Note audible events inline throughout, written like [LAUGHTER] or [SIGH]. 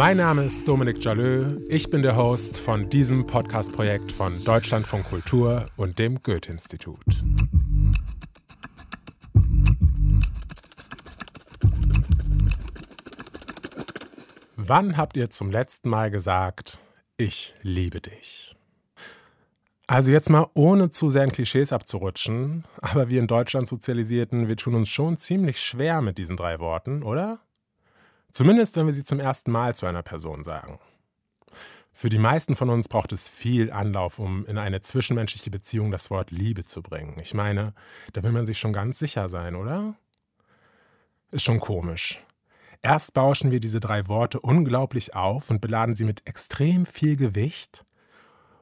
Mein Name ist Dominik Jalö. Ich bin der Host von diesem Podcast-Projekt von Deutschlandfunk Kultur und dem Goethe-Institut. Wann habt ihr zum letzten Mal gesagt, ich liebe dich? Also jetzt mal ohne zu sehr in Klischees abzurutschen, aber wir in Deutschland Sozialisierten, wir tun uns schon ziemlich schwer mit diesen drei Worten, oder? Zumindest, wenn wir sie zum ersten Mal zu einer Person sagen. Für die meisten von uns braucht es viel Anlauf, um in eine zwischenmenschliche Beziehung das Wort Liebe zu bringen. Ich meine, da will man sich schon ganz sicher sein, oder? Ist schon komisch. Erst bauschen wir diese drei Worte unglaublich auf und beladen sie mit extrem viel Gewicht.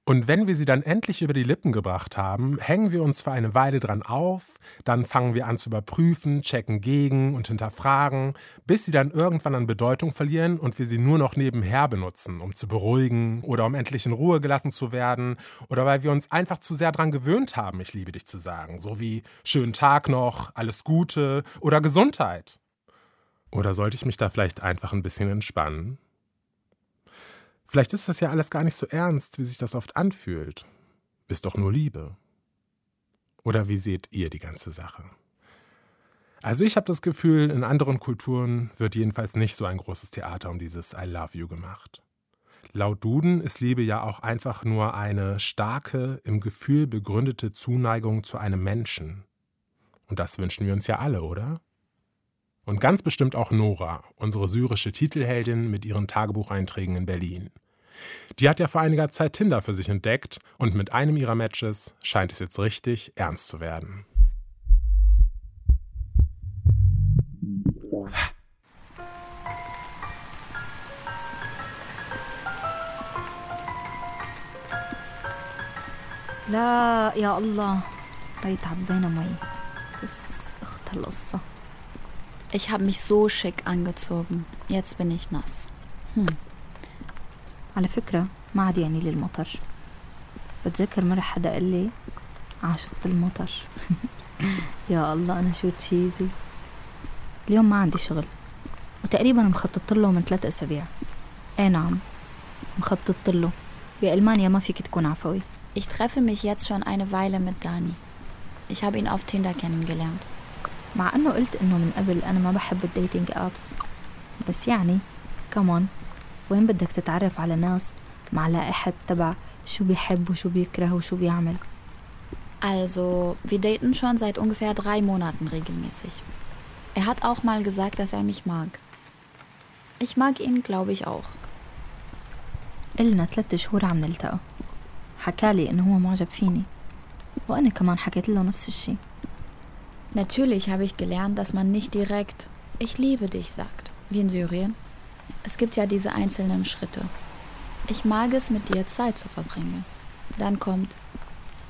Und wenn wir sie dann endlich über die Lippen gebracht haben, hängen wir uns für eine Weile dran auf, dann fangen wir an zu überprüfen, checken gegen und hinterfragen, bis sie dann irgendwann an Bedeutung verlieren und wir sie nur noch nebenher benutzen, um zu beruhigen oder um endlich in Ruhe gelassen zu werden oder weil wir uns einfach zu sehr daran gewöhnt haben, ich liebe dich zu sagen, so wie schönen Tag noch, alles Gute oder Gesundheit. Oder sollte ich mich da vielleicht einfach ein bisschen entspannen? Vielleicht ist das ja alles gar nicht so ernst, wie sich das oft anfühlt. Ist doch nur Liebe. Oder wie seht ihr die ganze Sache? Also ich habe das Gefühl, in anderen Kulturen wird jedenfalls nicht so ein großes Theater um dieses I love you gemacht. Laut Duden ist Liebe ja auch einfach nur eine starke, im Gefühl begründete Zuneigung zu einem Menschen. Und das wünschen wir uns ja alle, oder? Und ganz bestimmt auch Nora, unsere syrische Titelheldin mit ihren Tagebucheinträgen in Berlin. Die hat ja vor einiger Zeit Tinder für sich entdeckt und mit einem ihrer Matches scheint es jetzt richtig ernst zu werden. لا يا الله ريت عبينا مي بس اخت القصه Ich habe mich so schick angezogen. Jetzt bin ich nass. Hm. على فكرة ما عاد يعني لي المطر بتذكر مرة حدا قال لي عاشقة المطر يا الله أنا شو تشيزي اليوم ما عندي شغل وتقريبا مخططت له من ثلاث أسابيع ايه نعم مخططت له بألمانيا ما فيك تكون عفوي Ich treffe mich jetzt schon eine Weile mit Dani. Ich habe ihn auf Tinder kennengelernt. مع انه قلت انه من قبل انا ما بحب الديتينج ابس بس يعني كمان وين بدك تتعرف على ناس مع لائحة تبع شو بيحب وشو بيكره وشو بيعمل Also, wir daten schon seit ungefähr drei Monaten regelmäßig. Er hat auch mal gesagt, dass er mich mag. Ich mag ihn, glaube ich, auch. إلنا ثلاثة شهور عم نلتقى حكالي إنه هو معجب فيني وأنا كمان حكيت له نفس الشي Natürlich habe ich gelernt, dass man nicht direkt Ich liebe dich sagt, wie in Syrien. Es gibt ja diese einzelnen Schritte. Ich mag es, mit dir Zeit zu verbringen. Dann kommt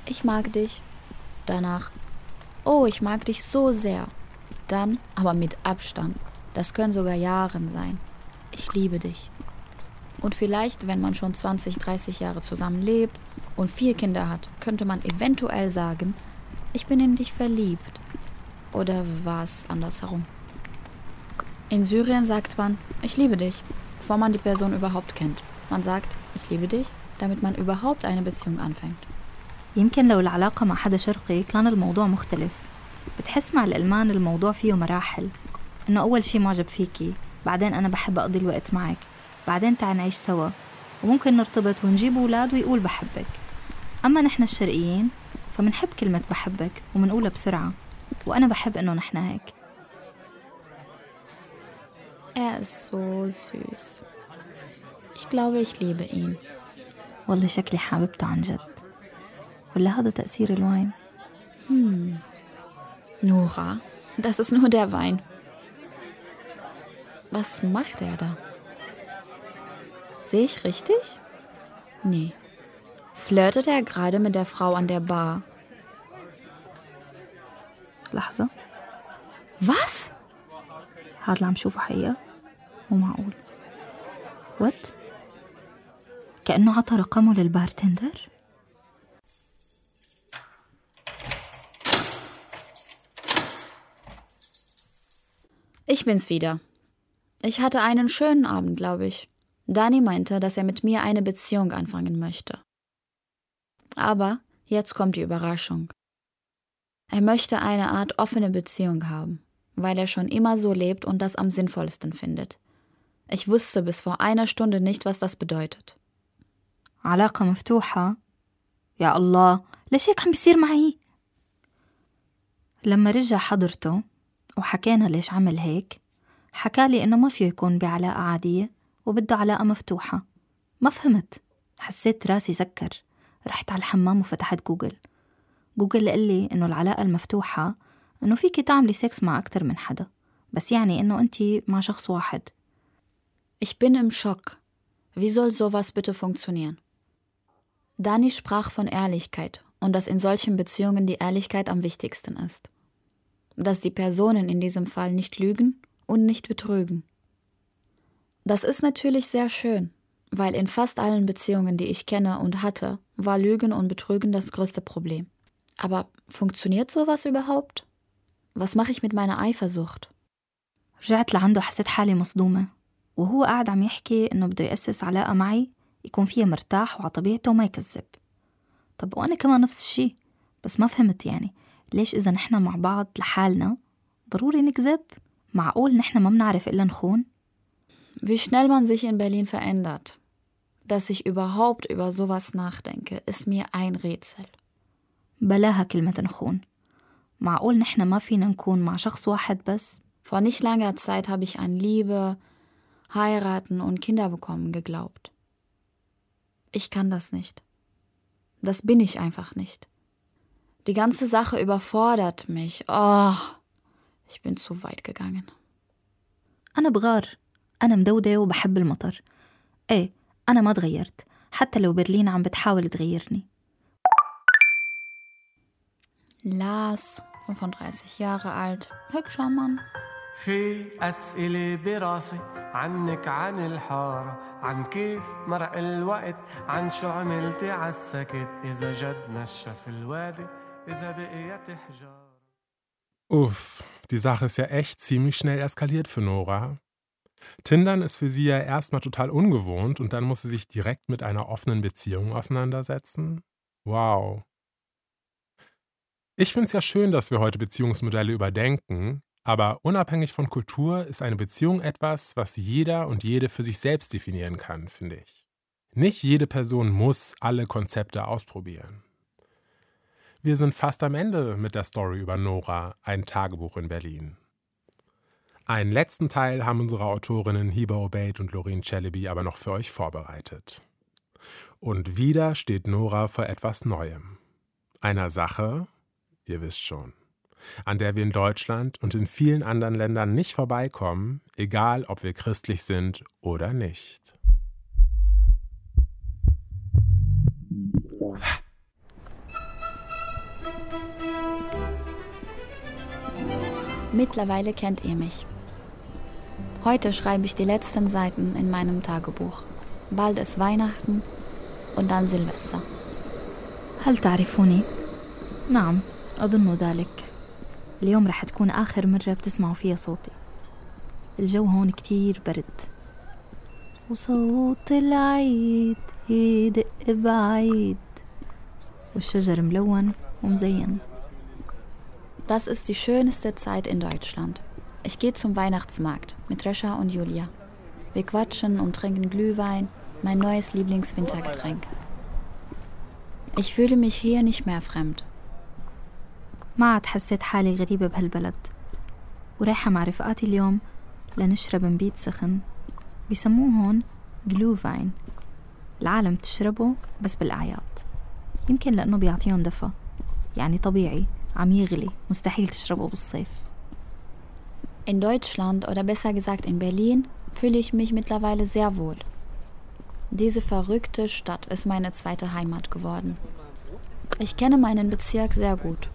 Ich mag dich. Danach Oh, ich mag dich so sehr. Dann, aber mit Abstand. Das können sogar Jahren sein. Ich liebe dich. Und vielleicht, wenn man schon 20, 30 Jahre zusammen lebt und vier Kinder hat, könnte man eventuell sagen, ich bin in dich verliebt. Oder war es andersherum? In Syrien sagt man, ich liebe dich, bevor man die Person überhaupt kennt. Man sagt, ich liebe dich, damit man überhaupt eine Beziehung anfängt. يمكن لو العلاقة مع حدا شرقي كان الموضوع مختلف بتحس مع الألمان الموضوع فيه مراحل إنه أول شي معجب فيكي بعدين أنا بحب أقضي الوقت معك بعدين تعال نعيش سوا وممكن نرتبط ونجيب أولاد ويقول بحبك أما نحن الشرقيين فمنحب كلمة بحبك ومنقولها بسرعة وأنا بحب إنه نحن هيك Er ist so süß. Ich glaube, ich liebe ihn. والله شكلي حاببته عن جد ولا هذا تأثير الواين Nora, das ist nur der Wein. Was macht er da? Sehe ich richtig? Nee. Flirtet er gerade mit der Frau an der Bar? لحظة Was? هذا اللي عم شوفه حقيقة مو معقول وات كأنه عطى رقمه للبارتندر Ich bin's wieder. Ich hatte einen schönen Abend, glaube ich. Dani meinte, dass er mit mir eine Beziehung anfangen möchte. Aber jetzt kommt die Überraschung. Er möchte eine Art offene Beziehung haben, weil er schon immer so lebt und das am sinnvollsten findet. Ich wusste bis vor einer Stunde nicht, was das bedeutet. علاقة مفتوحة يا الله ليش هيك عم بيصير معي لما رجع حضرته وحكينا ليش عمل هيك حكالي إنه ما فيه يكون بعلاقة عادية وبده علاقة مفتوحة ما فهمت حسيت راسي سكر رحت على الحمام وفتحت جوجل جوجل قال لي إنه العلاقة المفتوحة إنه فيكي تعملي سكس مع أكتر من حدا بس يعني إنه أنتي مع شخص واحد Ich bin im Schock. Wie soll sowas bitte funktionieren? Dani sprach von Ehrlichkeit und dass in solchen Beziehungen die Ehrlichkeit am wichtigsten ist. Dass die Personen in diesem Fall nicht lügen und nicht betrügen. Das ist natürlich sehr schön, weil in fast allen Beziehungen, die ich kenne und hatte, war Lügen und Betrügen das größte Problem. Aber funktioniert sowas überhaupt? Was mache ich mit meiner Eifersucht? رجعت لعنده حسيت حالي مصدومة وهو قاعد عم يحكي إنه بده يأسس علاقة معي يكون فيها مرتاح وعلى طبيعته وما يكذب طب وأنا كمان نفس الشي بس ما فهمت يعني ليش إذا نحنا مع بعض لحالنا ضروري نكذب معقول نحنا ما بنعرف إلا نخون Wie schnell man sich in Berlin verändert. Dass ich überhaupt über sowas nachdenke, ist mir ein Rätsel. بلاها كلمة نخون معقول نحنا ما فينا نكون مع شخص واحد بس Vor nicht langer Zeit habe ich an Liebe, heiraten und Kinder bekommen geglaubt. Ich kann das nicht. Das bin ich einfach nicht. Die ganze Sache überfordert mich. Oh, ich bin zu weit gegangen. أنا بغار أنا مدودة وبحب المطر إيه أنا ما تغيرت حتى لو برلين عم بتحاول تغيرني Lars, 35 Jahre alt, hübscher Mann. في أسئلة براسي عنك عن الحارة عن كيف مرق الوقت عن شو عملتي عالسكت إذا جد نشف الوادي إذا بقيت حجارة Uff, die Sache ist ja echt ziemlich schnell eskaliert für Nora. Tindern ist für sie ja erstmal total ungewohnt und dann muss sie sich direkt mit einer offenen Beziehung auseinandersetzen. Wow. Ich finde es ja schön, dass wir heute Beziehungsmodelle überdenken, aber unabhängig von Kultur ist eine Beziehung etwas, was jeder und jede für sich selbst definieren kann, finde ich. Nicht jede Person muss alle Konzepte ausprobieren. Wir sind fast am Ende mit der Story über Nora, ein Tagebuch in Berlin. Einen letzten Teil haben unsere Autorinnen Hiba Obeid und Loreen Celebi aber noch für euch vorbereitet. Und wieder steht Nora vor etwas Neuem. Einer Sache, ihr wisst schon, an der wir in Deutschland und in vielen anderen Ländern nicht vorbeikommen, egal ob wir christlich sind oder nicht. Mittlerweile kennt ihr mich. Heute schreibe ich die letzten Seiten in meinem Tagebuch. Bald ist Weihnachten und dann Silvester. هل تعرفوني؟ نعم أظن ذلك اليوم رح تكون آخر مرة بتسمعوا فيها صوتي الجو هون كتير برد وصوت العيد يدق بعيد والشجر ملون ومزين Das ist die schönste Zeit in Deutschland. Ich gehe zum Weihnachtsmarkt mit Rescha und Julia. Wir quatschen und trinken Glühwein, mein neues Lieblingswintergetränk. Ich fühle mich hier nicht mehr fremd. ما عاد حسيت حالي غريبة بهالبلد ورايحة مع رفقاتي اليوم لنشرب نبيت سخن بيسموه هون جلوفاين العالم تشربه بس بالأعياد يمكن لأنه بيعطيهم دفى يعني طبيعي عم يغلي مستحيل تشربه بالصيف In Deutschland oder besser gesagt in Berlin fühle ich mich mittlerweile sehr wohl. Diese verrückte Stadt ist meine zweite Heimat geworden. Ich kenne meinen Bezirk sehr gut.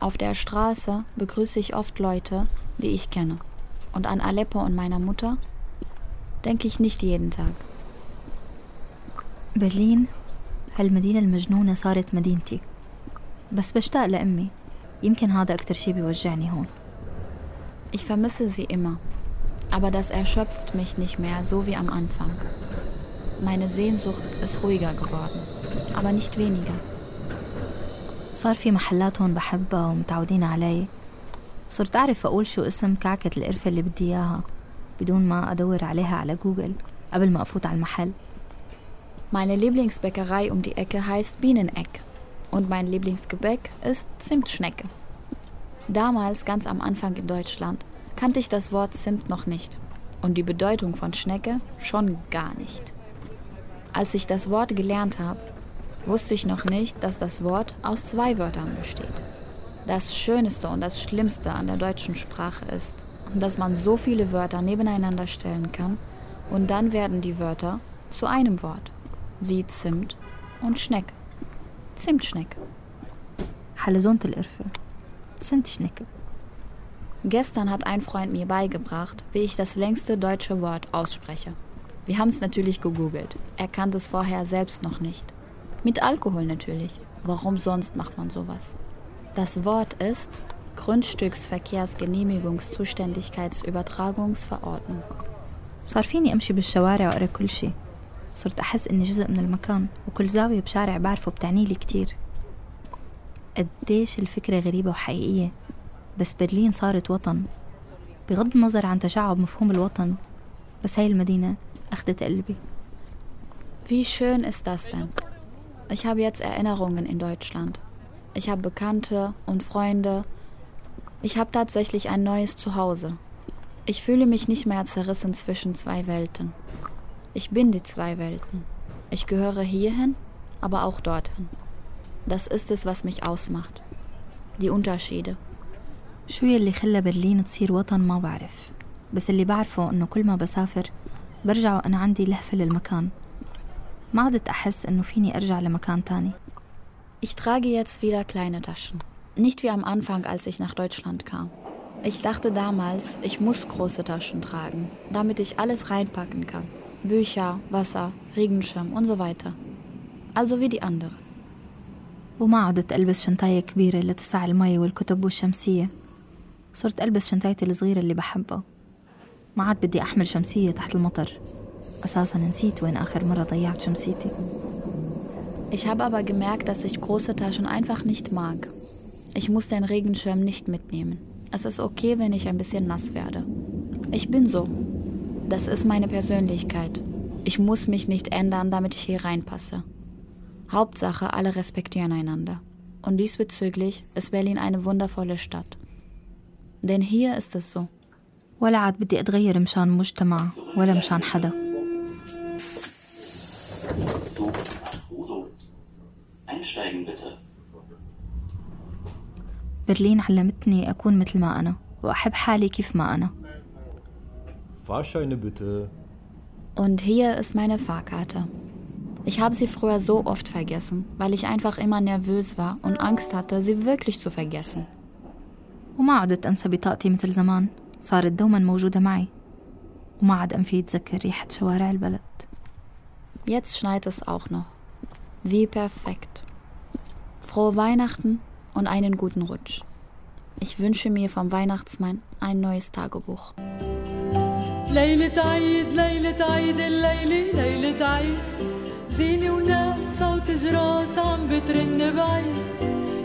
Auf der Straße begrüße ich oft Leute, die ich kenne. Und an Aleppo und meiner Mutter denke ich nicht jeden Tag. برلين هالمدينة المجنونة صارت مدينتي بس بشتاق لأمي يمكن هذا أكتر شي بيوجعني هون Ich vermisse sie immer, aber das erschöpft mich nicht mehr so wie am Anfang. Meine Sehnsucht ist ruhiger geworden, aber nicht weniger. صار في محلات هون بحبها ومتعودين علي صرت أعرف أقول شو اسم كعكة القرفة اللي بدي إياها بدون ما أدور عليها على جوجل قبل ما أفوت على المحل Meine Lieblingsbäckerei um die Ecke heißt Bieneneck und mein Lieblingsgebäck ist Zimtschnecke. Damals, ganz am Anfang in Deutschland, kannte ich das Wort Zimt noch nicht und die Bedeutung von Schnecke schon gar nicht. Als ich das Wort gelernt habe, wusste ich noch nicht, dass das Wort aus zwei Wörtern besteht. Das Schönste und das Schlimmste an der deutschen Sprache ist, dass man so viele Wörter nebeneinander stellen kann und dann werden die Wörter zu einem Wort, wie Zimt und Schneck. Zimtschneck. Zimtschnecke. Zimtschnecke. Gestern hat ein Freund mir beigebracht, wie ich das längste deutsche Wort ausspreche. Wir haben es natürlich gegoogelt. Er kannte es vorher selbst noch nicht. Mit Alkohol natürlich. Warum sonst macht man sowas? Das Wort ist Grundstücksverkehrsgenehmigungszuständigkeitsübertragungsverordnung. صار فيني أمشي بالشوارع وأقرأ كل شي صرت أحس إني جزء من المكان وكل زاوية بشارع بعرفه بتعنيلي كتير قديش الفكرة غريبة وحقيقية بس برلين صارت وطن بغض النظر عن تشعب مفهوم الوطن بس هاي المدينة أخدت قلبي Wie schön ist das denn? Ich habe jetzt Erinnerungen in Deutschland. Ich habe Bekannte und Freunde. Ich habe tatsächlich ein neues Zuhause. Ich fühle mich nicht mehr zerrissen zwischen zwei Welten. Ich bin die zwei Welten. Ich gehöre hierhin, aber auch dorthin. Das ist es, was mich ausmacht. Die Unterschiede. شو يلي خلى برلين تصير وطن ما بعرف بس اللي بعرفه إنه كل ما بسافر برجع وأنا عندي لهفة للمكان ما عدت أحس إنه فيني أرجع لمكان تاني Ich trage jetzt wieder kleine Taschen. Nicht wie am Anfang, als ich nach Deutschland kam. Ich dachte damals, ich muss große Taschen tragen, damit ich alles reinpacken kann. Bücher, Wasser, Regenschirm und so weiter. Also wie die anderen. وما عدت ألبس شنطاية كبيرة لتسع المي والكتب والشمسية صرت ألبس شنطايتي الصغيرة اللي بحبها ما عاد بدي أحمل شمسية تحت المطر أساسا نسيت وين آخر مرة ضيعت شمسيتي Ich habe aber gemerkt, dass ich große Taschen einfach nicht mag. Ich muss den Regenschirm nicht mitnehmen. Es ist okay, wenn ich ein bisschen nass werde. Ich bin so. Das ist meine Persönlichkeit. Ich muss mich nicht ändern, damit ich hier reinpasse. Hauptsache, alle respektieren einander. Und diesbezüglich ist Berlin eine wundervolle Stadt. Denn hier ist es so. ولا عاد بدي أتغير مشان مجتمع ولا مشان حدا bitte. برلين علمتني أكون مثل ما أنا وأحب حالي كيف ما أنا Fahrscheine bitte. Und hier ist meine Fahrkarte. Ich habe sie früher so oft vergessen, weil ich einfach immer nervös war und Angst hatte, sie wirklich zu vergessen. وما عدت أنسى بطاقتي مثل زمان صارت دوما موجودة معي وما عاد أنفي أتذكر ريحة شوارع البلد Jetzt schneit es auch noch. Wie perfekt. Frohe Weihnachten und einen guten Rutsch. Ich wünsche mir vom Weihnachtsmann ein neues Tagebuch. ليلة عيد ليلة عيد الليلة ليلة عيد زينة وناس صوت جراس عم بترن بعيد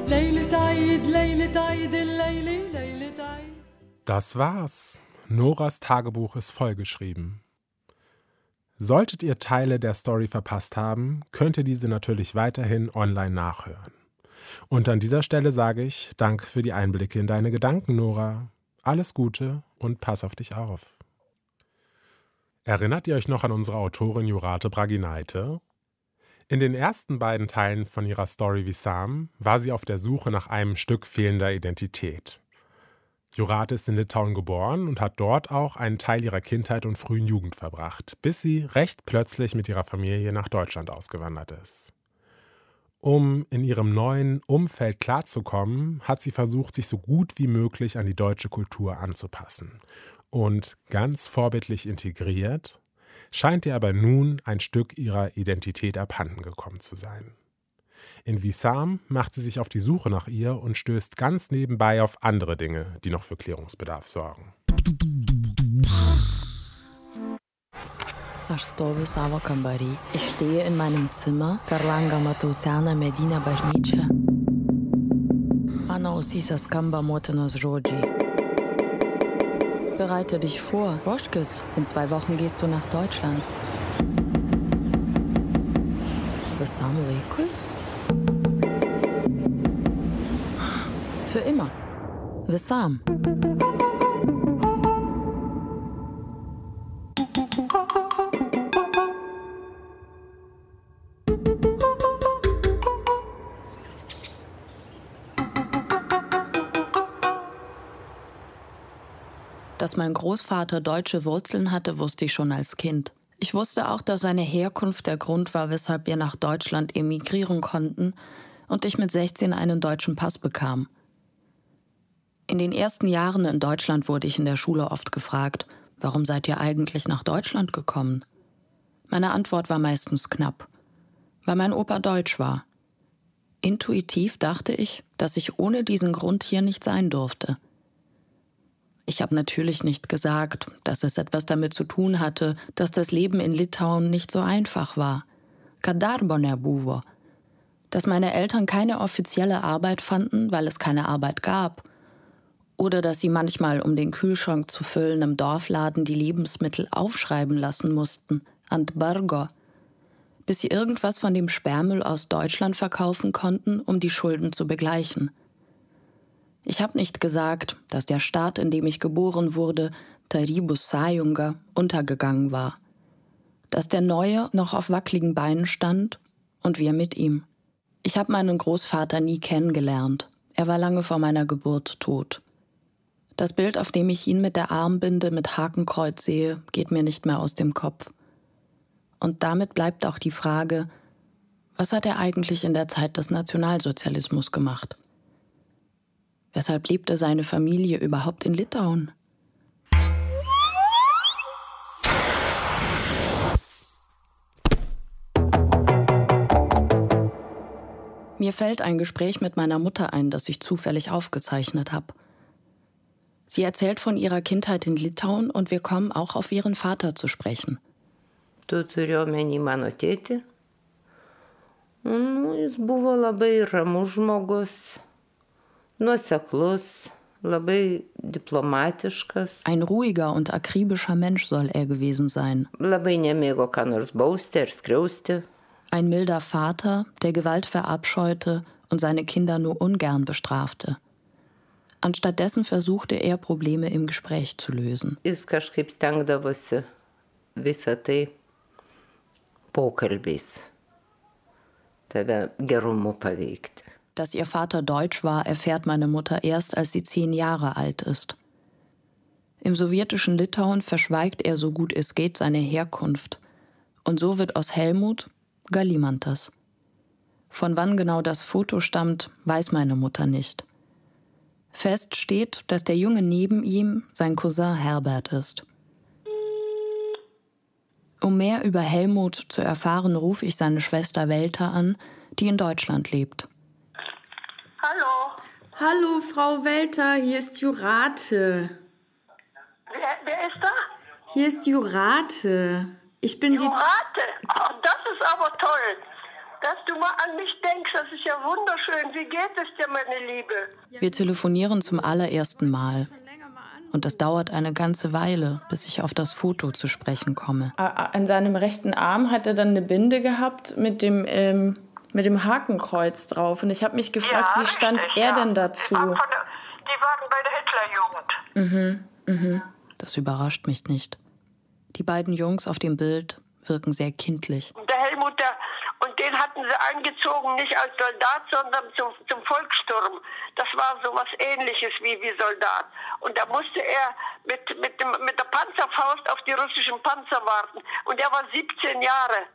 ليلة عيد ليلة عيد الليلة ليلة عيد Das war's. Noras Tagebuch ist vollgeschrieben. Solltet ihr Teile der Story verpasst haben, könnt ihr diese natürlich weiterhin online nachhören. Und an dieser Stelle sage ich Danke für die Einblicke in deine Gedanken, Nora. Alles Gute und pass auf dich auf. Erinnert ihr euch noch an unsere Autorin Jurate Braginaite? In den ersten beiden Teilen von ihrer Story wie Sam war sie auf der Suche nach einem Stück fehlender Identität. Jurate ist in Litauen geboren und hat dort auch einen Teil ihrer Kindheit und frühen Jugend verbracht, bis sie recht plötzlich mit ihrer Familie nach Deutschland ausgewandert ist. Um in ihrem neuen Umfeld klarzukommen, hat sie versucht, sich so gut wie möglich an die deutsche Kultur anzupassen. Und ganz vorbildlich integriert, scheint ihr aber nun ein Stück ihrer Identität abhanden gekommen zu sein. In Wissam macht sie sich auf die Suche nach ihr und stößt ganz nebenbei auf andere Dinge, die noch für Klärungsbedarf sorgen. Aš stoviu savo kambarį. Ich stehe in meinem Zimmer. Per langą matau seną medinę bažnyčią. Mano ausyse skamba motinos žodžiai. Bereite dich vor, Roschkes. In zwei Wochen gehst du nach Deutschland. Visam laikui? Für immer. Visam. Dass mein Großvater deutsche Wurzeln hatte, wusste ich schon als Kind. Ich wusste auch, dass seine Herkunft der Grund war, weshalb wir nach Deutschland emigrieren konnten und ich mit 16 einen deutschen Pass bekam. In den ersten Jahren in Deutschland wurde ich in der Schule oft gefragt, warum seid ihr eigentlich nach Deutschland gekommen? Meine Antwort war meistens knapp, weil mein Opa deutsch war. Intuitiv dachte ich, dass ich ohne diesen Grund hier nicht sein durfte. Ich habe natürlich nicht gesagt, dass es etwas damit zu tun hatte, dass das Leben in Litauen nicht so einfach war. Kadarboner Buvo. Dass meine Eltern keine offizielle Arbeit fanden, weil es keine Arbeit gab. Oder dass sie manchmal, um den Kühlschrank zu füllen, im Dorfladen die Lebensmittel aufschreiben lassen mussten. Antbargo. Bis sie irgendwas von dem Sperrmüll aus Deutschland verkaufen konnten, um die Schulden zu begleichen. Ich habe nicht gesagt, dass der Staat, in dem ich geboren wurde, Taribus Sayunga, untergegangen war. Dass der Neue noch auf wackeligen Beinen stand und wir mit ihm. Ich habe meinen Großvater nie kennengelernt. Er war lange vor meiner Geburt tot. Das Bild, auf dem ich ihn mit der Armbinde mit Hakenkreuz sehe, geht mir nicht mehr aus dem Kopf. Und damit bleibt auch die Frage, was hat er eigentlich in der Zeit des Nationalsozialismus gemacht? Weshalb lebte seine Familie überhaupt in Litauen? Mir fällt ein Gespräch mit meiner Mutter ein, das ich zufällig aufgezeichnet habe. Sie erzählt von ihrer Kindheit in Litauen und wir kommen auch auf ihren Vater zu sprechen. Tu turiu omeny mano tėtį. Nu, jis buvo labai ramus žmogus, nuoseklus, labai diplomatiškas. Ein ruhiger und akribischer Mensch soll er gewesen sein. Labai nemėgo ką nors bausti ar skriausti. Ein milder Vater, der Gewalt verabscheute und seine Kinder nur ungern bestrafte. Anstattdessen versuchte er, Probleme im Gespräch zu lösen. Jis kažkaip stengdavosi visą tai pokalbiais tave gerumu paveikti. Dass ihr Vater deutsch war, erfährt meine Mutter erst, als sie zehn Jahre alt ist. Im sowjetischen Litauen verschweigt er so gut es geht seine Herkunft. Und so wird aus Helmut Galimantas. Von wann genau das Foto stammt, weiß meine Mutter nicht. Fest steht, dass der Junge neben ihm sein Cousin Herbert ist. Um mehr über Helmut zu erfahren, rufe ich seine Schwester Welta an, die in Deutschland lebt. Hallo. Hallo, Frau Welter, hier ist Jurate. Wer, wer ist da? Hier ist Jurate. Ich bin Jurate. Oh, das ist aber toll. Dass du mal an mich denkst, das ist ja wunderschön. Wie geht es dir, meine Liebe? Wir telefonieren zum allerersten Mal. Und das dauert eine ganze Weile, bis ich auf das Foto zu sprechen komme. An seinem rechten Arm hat er dann eine Binde gehabt mit dem, ähm, mit dem Hakenkreuz drauf. Und ich habe mich gefragt, Ja, wie stand richtig, er ja. denn dazu? Die waren bei der Hitlerjugend. Mhm, mhm. Das überrascht mich nicht. Die beiden Jungs auf dem Bild wirken sehr kindlich. Und der Helmut, der, und den hatten sie eingezogen, nicht als Soldat, sondern zum, zum Volkssturm. Das war so was ähnliches wie, wie Soldat. Und da musste er mit, mit, dem, mit der Panzerfaust auf die russischen Panzer warten. Und er war 17 Jahre.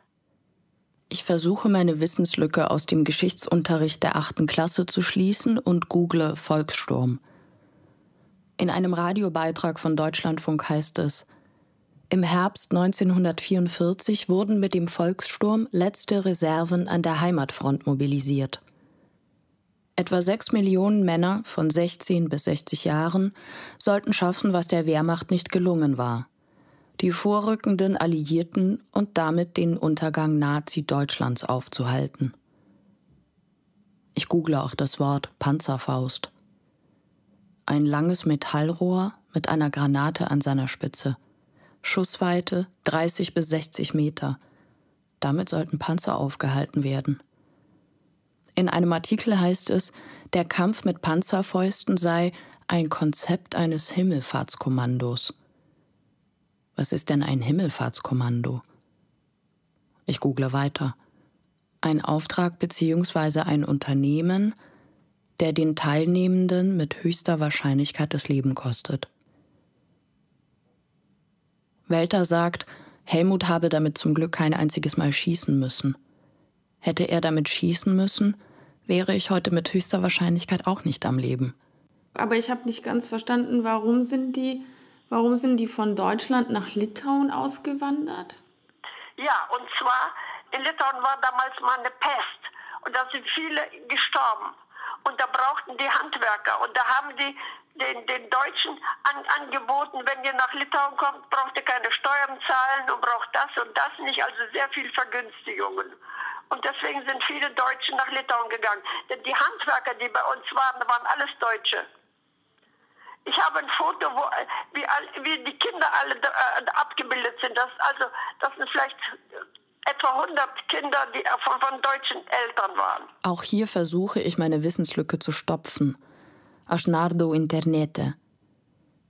Ich versuche meine Wissenslücke aus dem Geschichtsunterricht der achten Klasse zu schließen und google Volkssturm. In einem Radiobeitrag von Deutschlandfunk heißt es, im Herbst 1944 wurden mit dem Volkssturm letzte Reserven an der Heimatfront mobilisiert. Etwa sechs Millionen Männer von 16 bis 60 Jahren sollten schaffen, was der Wehrmacht nicht gelungen war. Die vorrückenden Alliierten und damit den Untergang Nazi-Deutschlands aufzuhalten. Ich google auch das Wort Panzerfaust. Ein langes Metallrohr mit einer Granate an seiner Spitze – Schussweite 30 bis 60 Meter. Damit sollten Panzer aufgehalten werden. In einem Artikel heißt es, der Kampf mit Panzerfäusten sei ein Konzept eines Himmelfahrtskommandos. Was ist denn ein Himmelfahrtskommando? Ich google weiter. Ein Auftrag bzw. ein Unternehmen, der den Teilnehmenden mit höchster Wahrscheinlichkeit das Leben kostet. Welter sagt, Helmut habe damit zum Glück kein einziges Mal schießen müssen. Hätte er damit schießen müssen, wäre ich heute mit höchster Wahrscheinlichkeit auch nicht am Leben. Aber ich habe nicht ganz verstanden, warum sind die, warum sind die von Deutschland nach Litauen ausgewandert? Ja, und zwar in Litauen war damals mal eine Pest und da sind viele gestorben und da brauchten die Handwerker und da haben die den, den Deutschen an, angeboten, wenn ihr nach Litauen kommt, braucht ihr keine Steuern zahlen und braucht das und das nicht, also sehr viel Vergünstigungen. Und deswegen sind viele Deutsche nach Litauen gegangen. Denn die Handwerker, die bei uns waren, waren alles Deutsche. Ich habe ein Foto, wo, wie, wie die Kinder alle äh, abgebildet sind. Das, also, das sind vielleicht etwa 100 Kinder, die von, von deutschen Eltern waren. Auch hier versuche ich meine Wissenslücke zu stopfen. Asnardo Internete.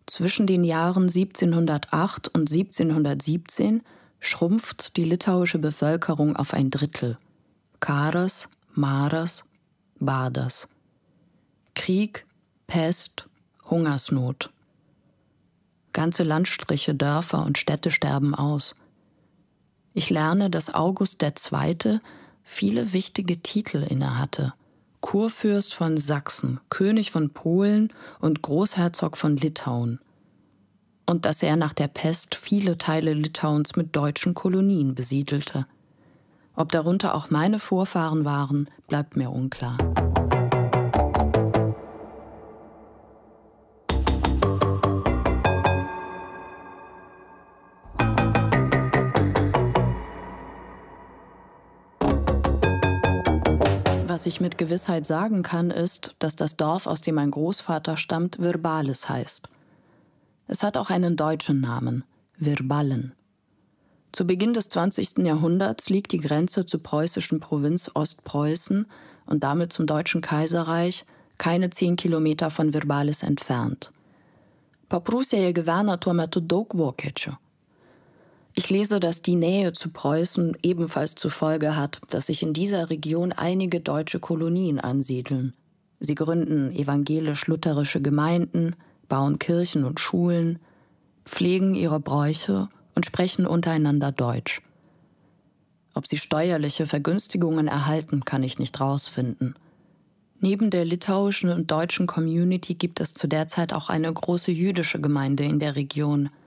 Zwischen den Jahren 1708 und 1717 schrumpft die litauische Bevölkerung auf ein Drittel. Karas, Maras, Badas. Krieg, Pest, Hungersnot. Ganze Landstriche, Dörfer und Städte sterben aus. Ich lerne, dass August II. viele wichtige Titel innehatte. Kurfürst von Sachsen, König von Polen und Großherzog von Litauen. Und dass er nach der Pest viele Teile Litauens mit deutschen Kolonien besiedelte. Ob darunter auch meine Vorfahren waren, bleibt mir unklar. Was ich mit Gewissheit sagen kann, ist, dass das Dorf, aus dem mein Großvater stammt, Virbalis heißt. Es hat auch einen deutschen Namen, Virballen. Zu Beginn des 20. Jahrhunderts liegt die Grenze zur preußischen Provinz Ostpreußen und damit zum Deutschen Kaiserreich keine zehn Kilometer von Virbalis entfernt. Prūsėje gyvena tuo metu daug vokiečių. Ich lese, dass die Nähe zu Preußen ebenfalls zur Folge hat, dass sich in dieser Region einige deutsche Kolonien ansiedeln. Sie gründen evangelisch-lutherische Gemeinden, bauen Kirchen und Schulen, pflegen ihre Bräuche und sprechen untereinander Deutsch. Ob sie steuerliche Vergünstigungen erhalten, kann ich nicht rausfinden. Neben der litauischen und deutschen Community gibt es zu der Zeit auch eine große jüdische Gemeinde in der Region –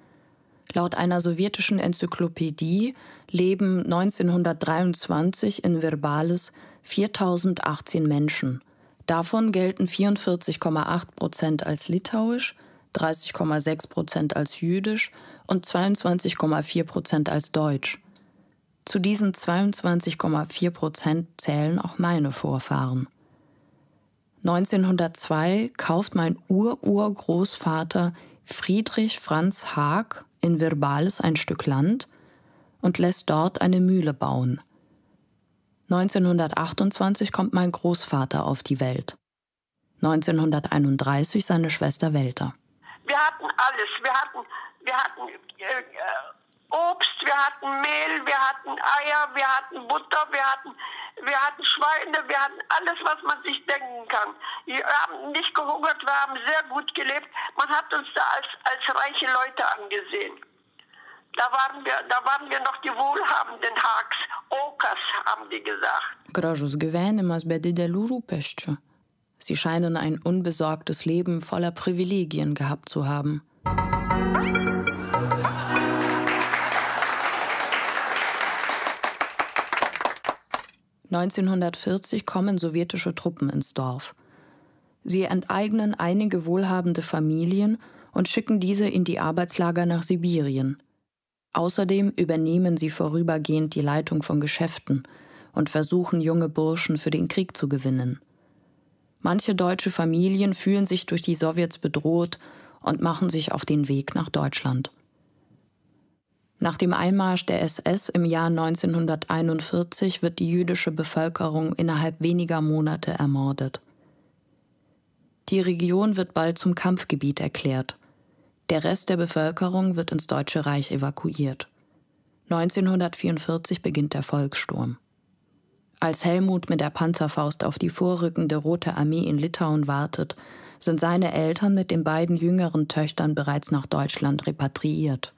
Laut einer sowjetischen Enzyklopädie leben 1923 in Verbalis 4018 Menschen. Davon gelten 44,8 Prozent als litauisch, 30,6 Prozent als jüdisch und 22,4 Prozent als deutsch. Zu diesen 22,4 Prozent zählen auch meine Vorfahren. 1902 kauft mein Ururgroßvater Friedrich Franz Haag in Virbalis ein Stück Land und lässt dort eine Mühle bauen. 1928 kommt mein Großvater auf die Welt. 1931 seine Schwester Welter. Wir hatten alles. Wir hatten, wir hatten äh, Obst, wir hatten Mehl, wir hatten Eier, wir hatten Butter, wir hatten wir hatten Schweine, wir hatten alles, was man sich denken kann. Wir haben nicht gehungert, wir haben sehr gut gelebt. Man hat uns da als, als reiche Leute angesehen. Da waren, wir, da waren wir noch die wohlhabenden Haks. Okas, haben die gesagt. Gražus gyvenimas be didelių rūpesčių. Sie scheinen ein unbesorgtes Leben voller Privilegien gehabt zu haben. 1940 kommen sowjetische Truppen ins Dorf. Sie enteignen einige wohlhabende Familien und schicken diese in die Arbeitslager nach Sibirien. Außerdem übernehmen sie vorübergehend die Leitung von Geschäften und versuchen junge Burschen für den Krieg zu gewinnen. Manche deutsche Familien fühlen sich durch die Sowjets bedroht und machen sich auf den Weg nach Deutschland. Nach dem Einmarsch der SS im Jahr 1941 wird die jüdische Bevölkerung innerhalb weniger Monate ermordet. Die Region wird bald zum Kampfgebiet erklärt. Der Rest der Bevölkerung wird ins Deutsche Reich evakuiert. 1944 beginnt der Volkssturm. Als Helmut mit der Panzerfaust auf die vorrückende Rote Armee in Litauen wartet, sind seine Eltern mit den beiden jüngeren Töchtern bereits nach Deutschland repatriiert.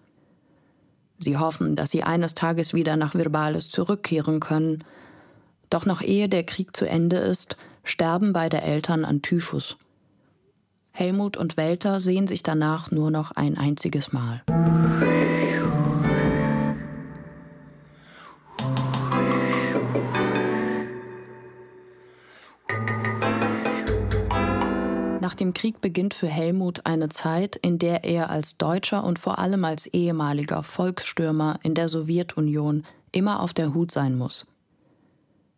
Sie hoffen, dass sie eines Tages wieder nach Virbalis zurückkehren können. Doch noch ehe der Krieg zu Ende ist, sterben beide Eltern an Typhus. Helmut und Welter sehen sich danach nur noch ein einziges Mal. Nach dem Krieg beginnt für Helmut eine Zeit, in der er als Deutscher und vor allem als ehemaliger Volksstürmer in der Sowjetunion immer auf der Hut sein muss.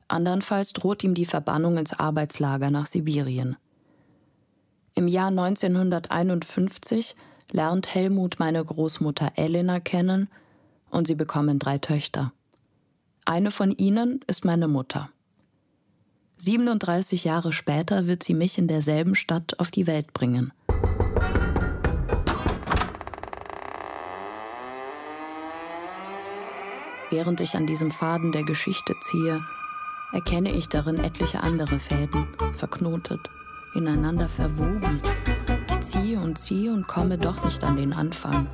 Andernfalls droht ihm die Verbannung ins Arbeitslager nach Sibirien. Im Jahr 1951 lernt Helmut meine Großmutter Elena kennen und sie bekommen drei Töchter. Eine von ihnen ist meine Mutter. 37 Jahre später wird sie mich in derselben Stadt auf die Welt bringen. Während ich an diesem Faden der Geschichte ziehe, erkenne ich darin etliche andere Fäden, verknotet, ineinander verwoben. Ich ziehe und ziehe und komme doch nicht an den Anfang.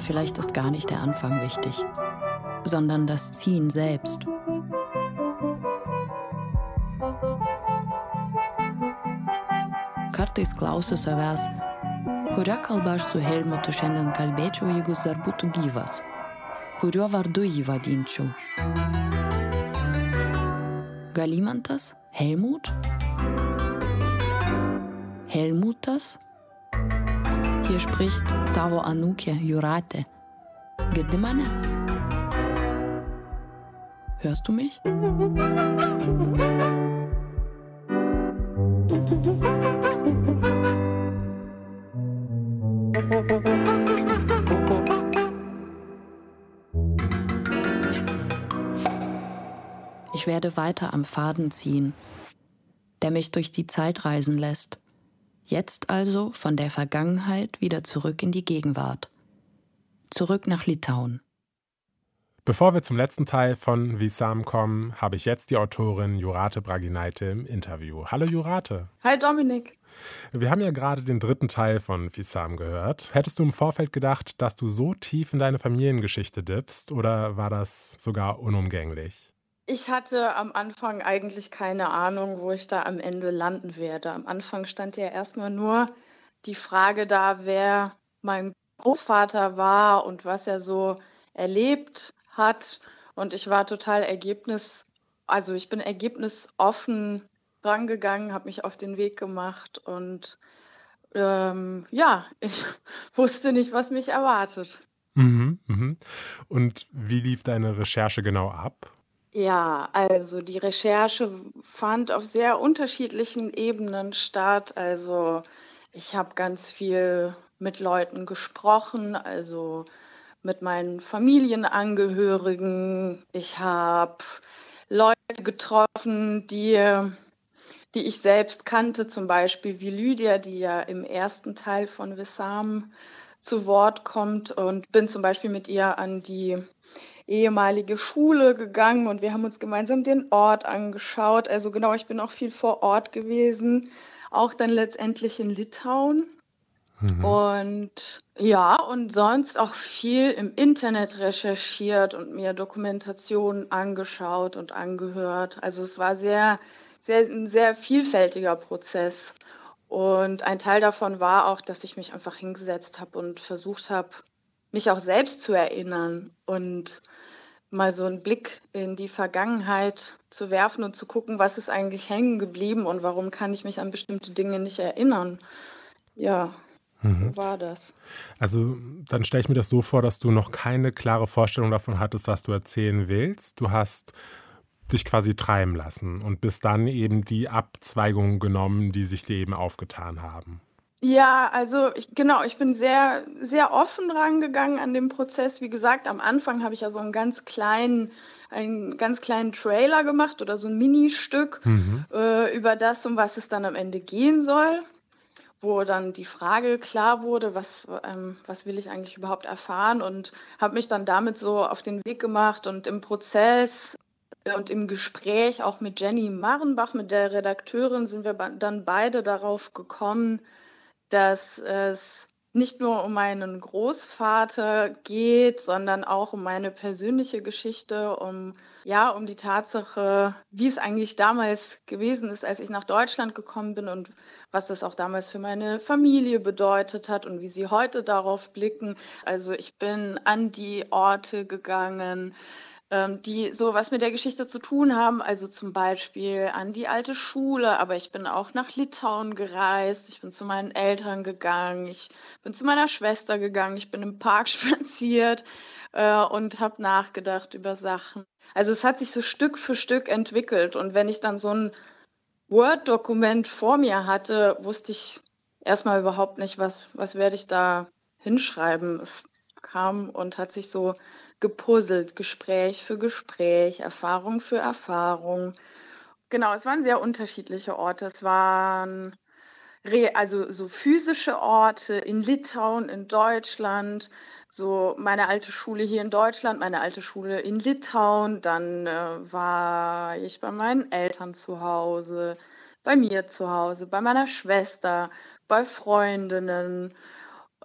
Aber vielleicht ist gar nicht der Anfang wichtig, sondern das Ziehen selbst. Kartais klausiu savęs, kuria kalba aš su Helmutu šiandien kalbėčiau, jeigu jis dar būtų gyvas, kuriuo vardu jį vadinčiau. Galimantas? Helmut? Helmutas? Hier spricht tavo anūkė Jūratė. Girdi mane? Hörst du mich? Ich werde weiter am Faden ziehen, der mich durch die Zeit reisen lässt Jetzt also von der Vergangenheit wieder zurück in die Gegenwart. Zurück nach Litauen. Bevor wir zum letzten Teil von Visam kommen, habe ich jetzt die Autorin Jurate Braginaite im Interview. Hallo Jurate. Hi Dominik. Wir haben ja gerade den dritten Teil von Visam gehört. Hättest du im Vorfeld gedacht, dass du so tief in deine Familiengeschichte dippst oder war das sogar unumgänglich? Ich hatte am Anfang eigentlich keine Ahnung, wo ich da am Ende landen werde. Am Anfang stand ja erstmal nur die Frage da, wer mein Großvater war und was er so erlebt hat. Und ich war total ergebnis, also ich bin ergebnisoffen rangegangen, habe mich auf den Weg gemacht und ähm, ja, [LAUGHS] ich wusste nicht, was mich erwartet. Mhm, mhm. Und wie lief deine Recherche genau ab? Ja, also die Recherche fand auf sehr unterschiedlichen Ebenen statt. Also ich habe ganz viel mit Leuten gesprochen, also mit meinen Familienangehörigen. Ich habe Leute getroffen, die, die ich selbst kannte, zum Beispiel wie Lydia, die ja im ersten Teil von Wissam zu Wort kommt und bin zum Beispiel mit ihr an die ehemalige Schule gegangen und wir haben uns gemeinsam den Ort angeschaut. Also genau, ich bin auch viel vor Ort gewesen, auch dann letztendlich in Litauen. Mhm. Und ja, und sonst auch viel im Internet recherchiert und mir Dokumentationen angeschaut und angehört. Also es war sehr, sehr, ein sehr vielfältiger Prozess. Und ein Teil davon war auch, dass ich mich einfach hingesetzt habe und versucht habe, mich auch selbst zu erinnern und mal so einen Blick in die Vergangenheit zu werfen und zu gucken, was ist eigentlich hängen geblieben und warum kann ich mich an bestimmte Dinge nicht erinnern. Ja, mhm. so war das. Also dann stelle ich mir das so vor, dass du noch keine klare Vorstellung davon hattest, was du erzählen willst. Du hast dich quasi treiben lassen und bis dann eben die Abzweigungen genommen, die sich dir eben aufgetan haben. Ja, also ich, genau, ich bin sehr, sehr offen rangegangen an den Prozess. Wie gesagt, am Anfang habe ich ja so einen ganz kleinen, einen ganz kleinen Trailer gemacht oder so ein Ministück mhm. äh, über das, um was es dann am Ende gehen soll, wo dann die Frage klar wurde, was, ähm, was will ich eigentlich überhaupt erfahren und habe mich dann damit so auf den Weg gemacht und im Prozess und im Gespräch auch mit Jenny Marenbach, mit der Redakteurin, sind wir dann beide darauf gekommen, dass es nicht nur um meinen Großvater geht, sondern auch um meine persönliche Geschichte, um ja, um die Tatsache, wie es eigentlich damals gewesen ist, als ich nach Deutschland gekommen bin und was das auch damals für meine Familie bedeutet hat und wie sie heute darauf blicken. Also ich bin an die Orte gegangen, die so was mit der Geschichte zu tun haben. Also zum Beispiel an die alte Schule, aber ich bin auch nach Litauen gereist, ich bin zu meinen Eltern gegangen, ich bin zu meiner Schwester gegangen, ich bin im Park [LAUGHS] spaziert äh, und habe nachgedacht über Sachen. Also es hat sich so Stück für Stück entwickelt und wenn ich dann so ein Word-Dokument vor mir hatte, wusste ich erstmal überhaupt nicht, was, was werde ich da hinschreiben. Es kam und hat sich so gepuzzelt, Gespräch für Gespräch, Erfahrung für Erfahrung. Genau, es waren sehr unterschiedliche Orte. Es waren also so physische Orte in Litauen, in Deutschland, so meine alte Schule hier in Deutschland, meine alte Schule in Litauen, dann äh, war ich bei meinen Eltern zu Hause, bei mir zu Hause, bei meiner Schwester, bei Freundinnen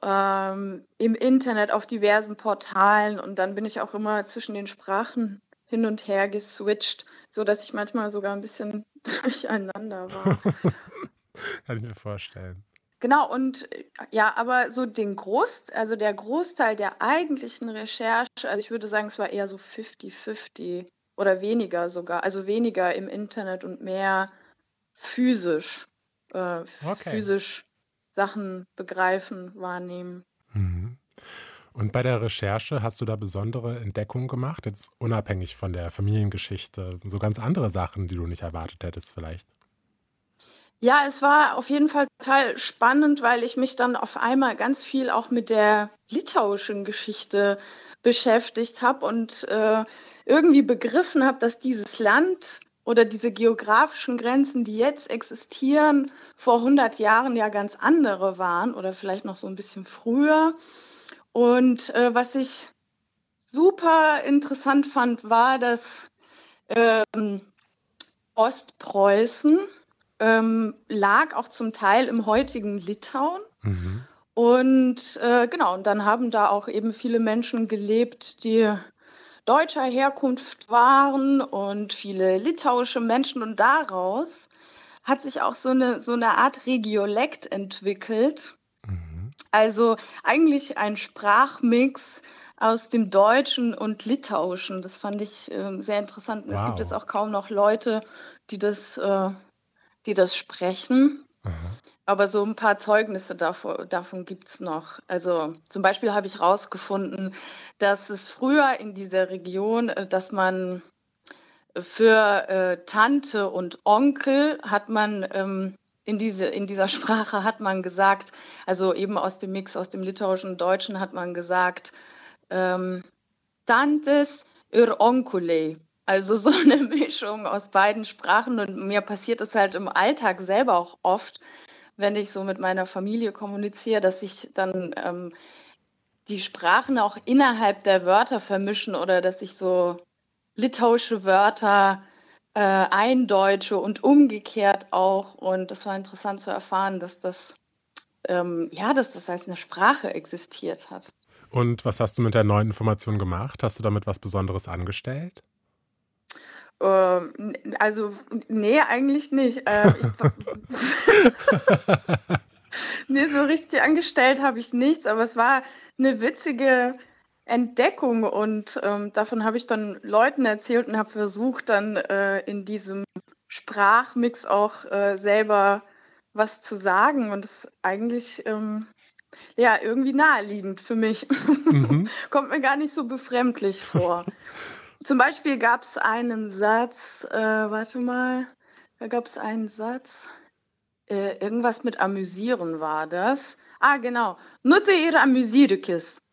ähm, im Internet auf diversen Portalen und dann bin ich auch immer zwischen den Sprachen hin und her geswitcht, sodass ich manchmal sogar ein bisschen [LAUGHS] durcheinander war. [LAUGHS] Kann ich mir vorstellen. Genau, und ja, aber so den Groß, also der Großteil der eigentlichen Recherche, also ich würde sagen, es war eher so 50-50 oder weniger sogar, also weniger im Internet und mehr physisch, äh, okay. physisch Sachen begreifen, wahrnehmen. Mhm. Und bei der Recherche hast du da besondere Entdeckungen gemacht, jetzt unabhängig von der Familiengeschichte, so ganz andere Sachen, die du nicht erwartet hättest vielleicht? Ja, es war auf jeden Fall total spannend, weil ich mich dann auf einmal ganz viel auch mit der litauischen Geschichte beschäftigt habe und äh, irgendwie begriffen habe, dass dieses Land oder diese geografischen Grenzen, die jetzt existieren, vor 100 Jahren ja ganz andere waren oder vielleicht noch so ein bisschen früher. Und äh, was ich super interessant fand, war, dass ähm, Ostpreußen ähm, lag auch zum Teil im heutigen Litauen. Mhm. Und äh, genau, und dann haben da auch eben viele Menschen gelebt, die deutscher Herkunft waren und viele litauische Menschen. Und daraus hat sich auch so eine, so eine Art Regiolekt entwickelt. Mhm. Also eigentlich ein Sprachmix aus dem Deutschen und Litauischen. Das fand ich äh, sehr interessant. Wow. Es gibt jetzt auch kaum noch Leute, die das, äh, die das sprechen. Mhm. Aber so ein paar Zeugnisse davon, davon gibt es noch. Also zum Beispiel habe ich herausgefunden, dass es früher in dieser Region, äh, dass man für äh, Tante und Onkel hat man ähm, in, diese, in dieser [LAUGHS] Sprache hat man gesagt, also eben aus dem Mix aus dem litauischen und deutschen hat man gesagt, ähm, Tantes ir Onkule. Also so [LAUGHS] eine Mischung aus beiden Sprachen und mir passiert es halt im Alltag selber auch oft, wenn ich so mit meiner Familie kommuniziere, dass ich dann ähm, die Sprachen auch innerhalb der Wörter vermischen oder dass ich so litauische Wörter äh, eindeutsche und umgekehrt auch. Und das war interessant zu erfahren, dass das, ähm, ja, dass das als eine Sprache existiert hat. Und was hast du mit der neuen Information gemacht? Hast du damit was Besonderes angestellt? Ähm, also, nee, eigentlich nicht. Äh, [LAUGHS] nee, so richtig angestellt habe ich nichts, aber es war eine witzige Entdeckung und ähm, davon habe ich dann Leuten erzählt und habe versucht, dann äh, in diesem Sprachmix auch äh, selber was zu sagen und ist eigentlich ähm, ja irgendwie naheliegend für mich. Mhm. [LAUGHS] Kommt mir gar nicht so befremdlich vor. Zum Beispiel gab es einen Satz, äh, warte mal, da gab es einen Satz, äh, irgendwas mit amüsieren war das. Ah, genau. Nutte ihre Amüsierikis.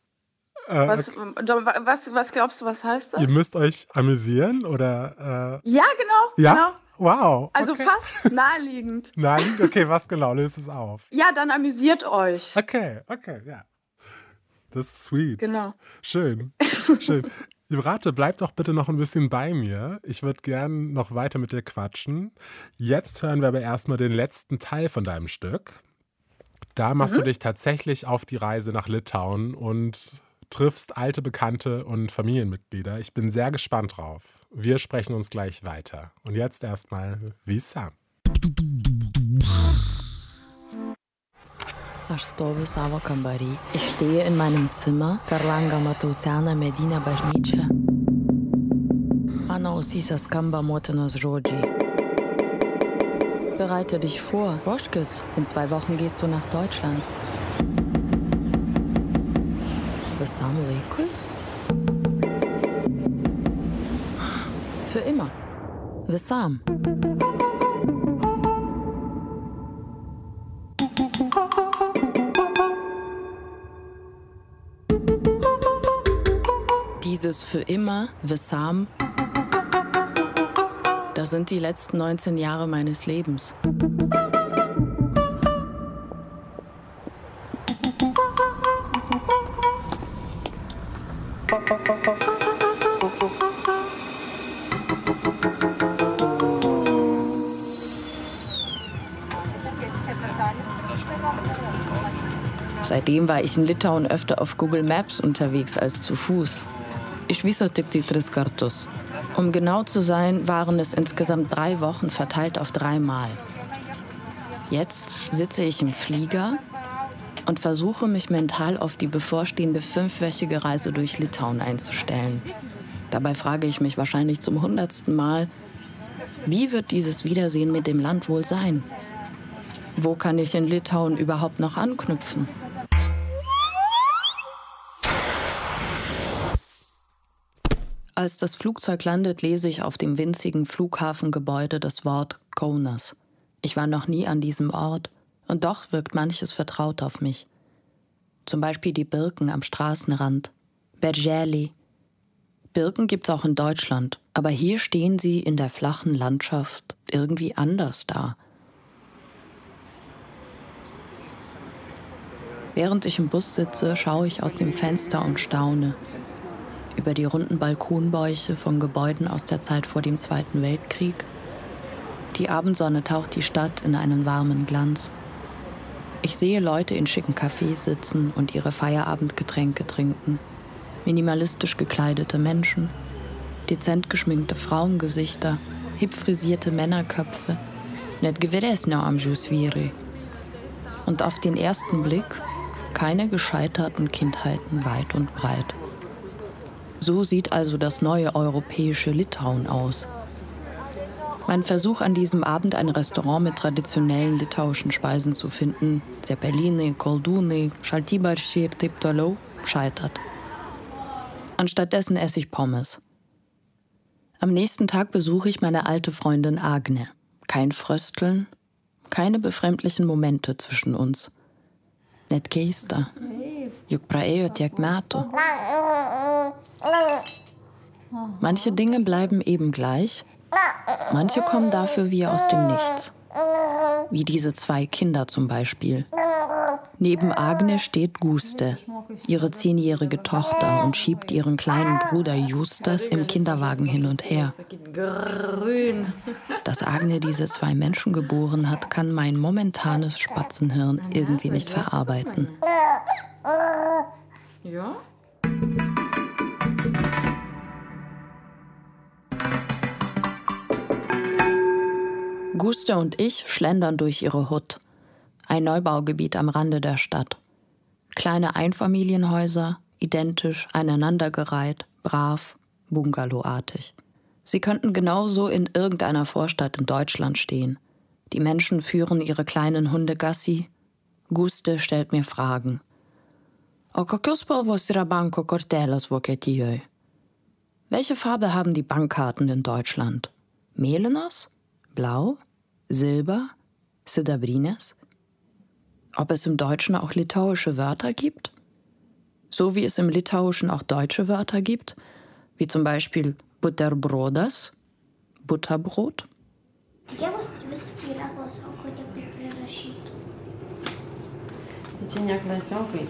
Äh, was, was, was, glaubst du, was heißt das? Ihr müsst euch amüsieren oder? Äh... Ja, genau. Ja? Genau. Wow. Also okay. fast [LAUGHS] naheliegend. naheliegend? Okay, was genau? Löst es auf. Ja, dann amüsiert euch. Okay, okay, ja. Das ist sweet. Genau. Schön. [LAUGHS] Schön. Rate, bleib doch bitte noch ein bisschen bei mir. Ich würde gern noch weiter mit dir quatschen. Jetzt hören wir aber erstmal den letzten Teil von deinem Stück. Da machst mhm. du dich tatsächlich auf die Reise nach Litauen und triffst alte Bekannte und Familienmitglieder. Ich bin sehr gespannt drauf. Wir sprechen uns gleich weiter. Und jetzt erstmal wie Sam. Aš stoviu savo kambarį. Ich stehe in meinem Zimmer. Per langą matau seną medinę bažnyčią. Mano ausyse skamba motinos žodžiai. Bereite dich vor, Roschkes. In zwei Wochen gehst du nach Deutschland. Visam laikui? Für immer. Visam. Dieses für immer, Visam, das sind die letzten 19 Jahre meines Lebens. Seitdem war ich in Litauen öfter auf Google Maps unterwegs als zu Fuß. Ich tik die kartus. Um genau zu sein, waren es insgesamt drei Wochen verteilt auf dreimal. Jetzt sitze ich im Flieger und versuche mich mental auf die bevorstehende fünfwöchige Reise durch Litauen einzustellen. Dabei frage ich mich wahrscheinlich zum hundertsten Mal, wie wird dieses Wiedersehen mit dem Land wohl sein? Wo kann ich in Litauen überhaupt noch anknüpfen? Als das Flugzeug landet, lese ich auf dem winzigen Flughafengebäude das Wort Kaunas. Ich war noch nie an diesem Ort und doch wirkt manches vertraut auf mich. Zum Beispiel die Birken am Straßenrand. Bergeli. Birken gibt's auch in Deutschland, aber hier stehen sie in der flachen Landschaft irgendwie anders da. Während ich im Bus sitze, schaue ich aus dem Fenster und staune über die runden Balkonbäuche von Gebäuden aus der Zeit vor dem Zweiten Weltkrieg. Die Abendsonne taucht die Stadt in einen warmen Glanz. Ich sehe Leute in schicken Cafés sitzen und ihre Feierabendgetränke trinken. Minimalistisch gekleidete Menschen, dezent geschminkte Frauengesichter, hip frisierte Männerköpfe, net geveresno am Jusviri. Und auf den ersten Blick keine gescheiterten Kindheiten weit und breit. So sieht also das neue europäische Litauen aus. Mein Versuch an diesem Abend ein Restaurant mit traditionellen litauischen Speisen zu finden, Zeppeline, Koldune, Schaltibarši und taip scheitert. Anstattdessen esse ich Pommes. Am nächsten Tag besuche ich meine alte Freundin Agne. Kein Frösteln, keine befremdlichen Momente zwischen uns. Net keista. Juk. Manche Dinge bleiben eben gleich, manche kommen dafür wie aus dem Nichts. Wie diese zwei Kinder zum Beispiel. Neben Agnes steht Guste, ihre zehnjährige Tochter, und schiebt ihren kleinen Bruder Justus im Kinderwagen hin und her. Dass Agne diese zwei Menschen geboren hat, kann mein momentanes Spatzenhirn irgendwie nicht verarbeiten. Ja? Guste und ich schlendern durch ihre Hut. Ein Neubaugebiet am Rande der Stadt. Kleine Einfamilienhäuser, identisch aneinandergereiht, brav, bungalowartig. Sie könnten genauso in irgendeiner Vorstadt in Deutschland stehen. Die Menschen führen ihre kleinen Hunde Gassi. Guste stellt mir Fragen. Welche Farbe haben die Bankkarten in Deutschland? Melenas? Blau? Silber? Sidabrines? Ob es im Deutschen auch litauische Wörter gibt? So wie es im Litauischen auch deutsche Wörter gibt, wie zum Beispiel Butterbrodas, Butterbrot?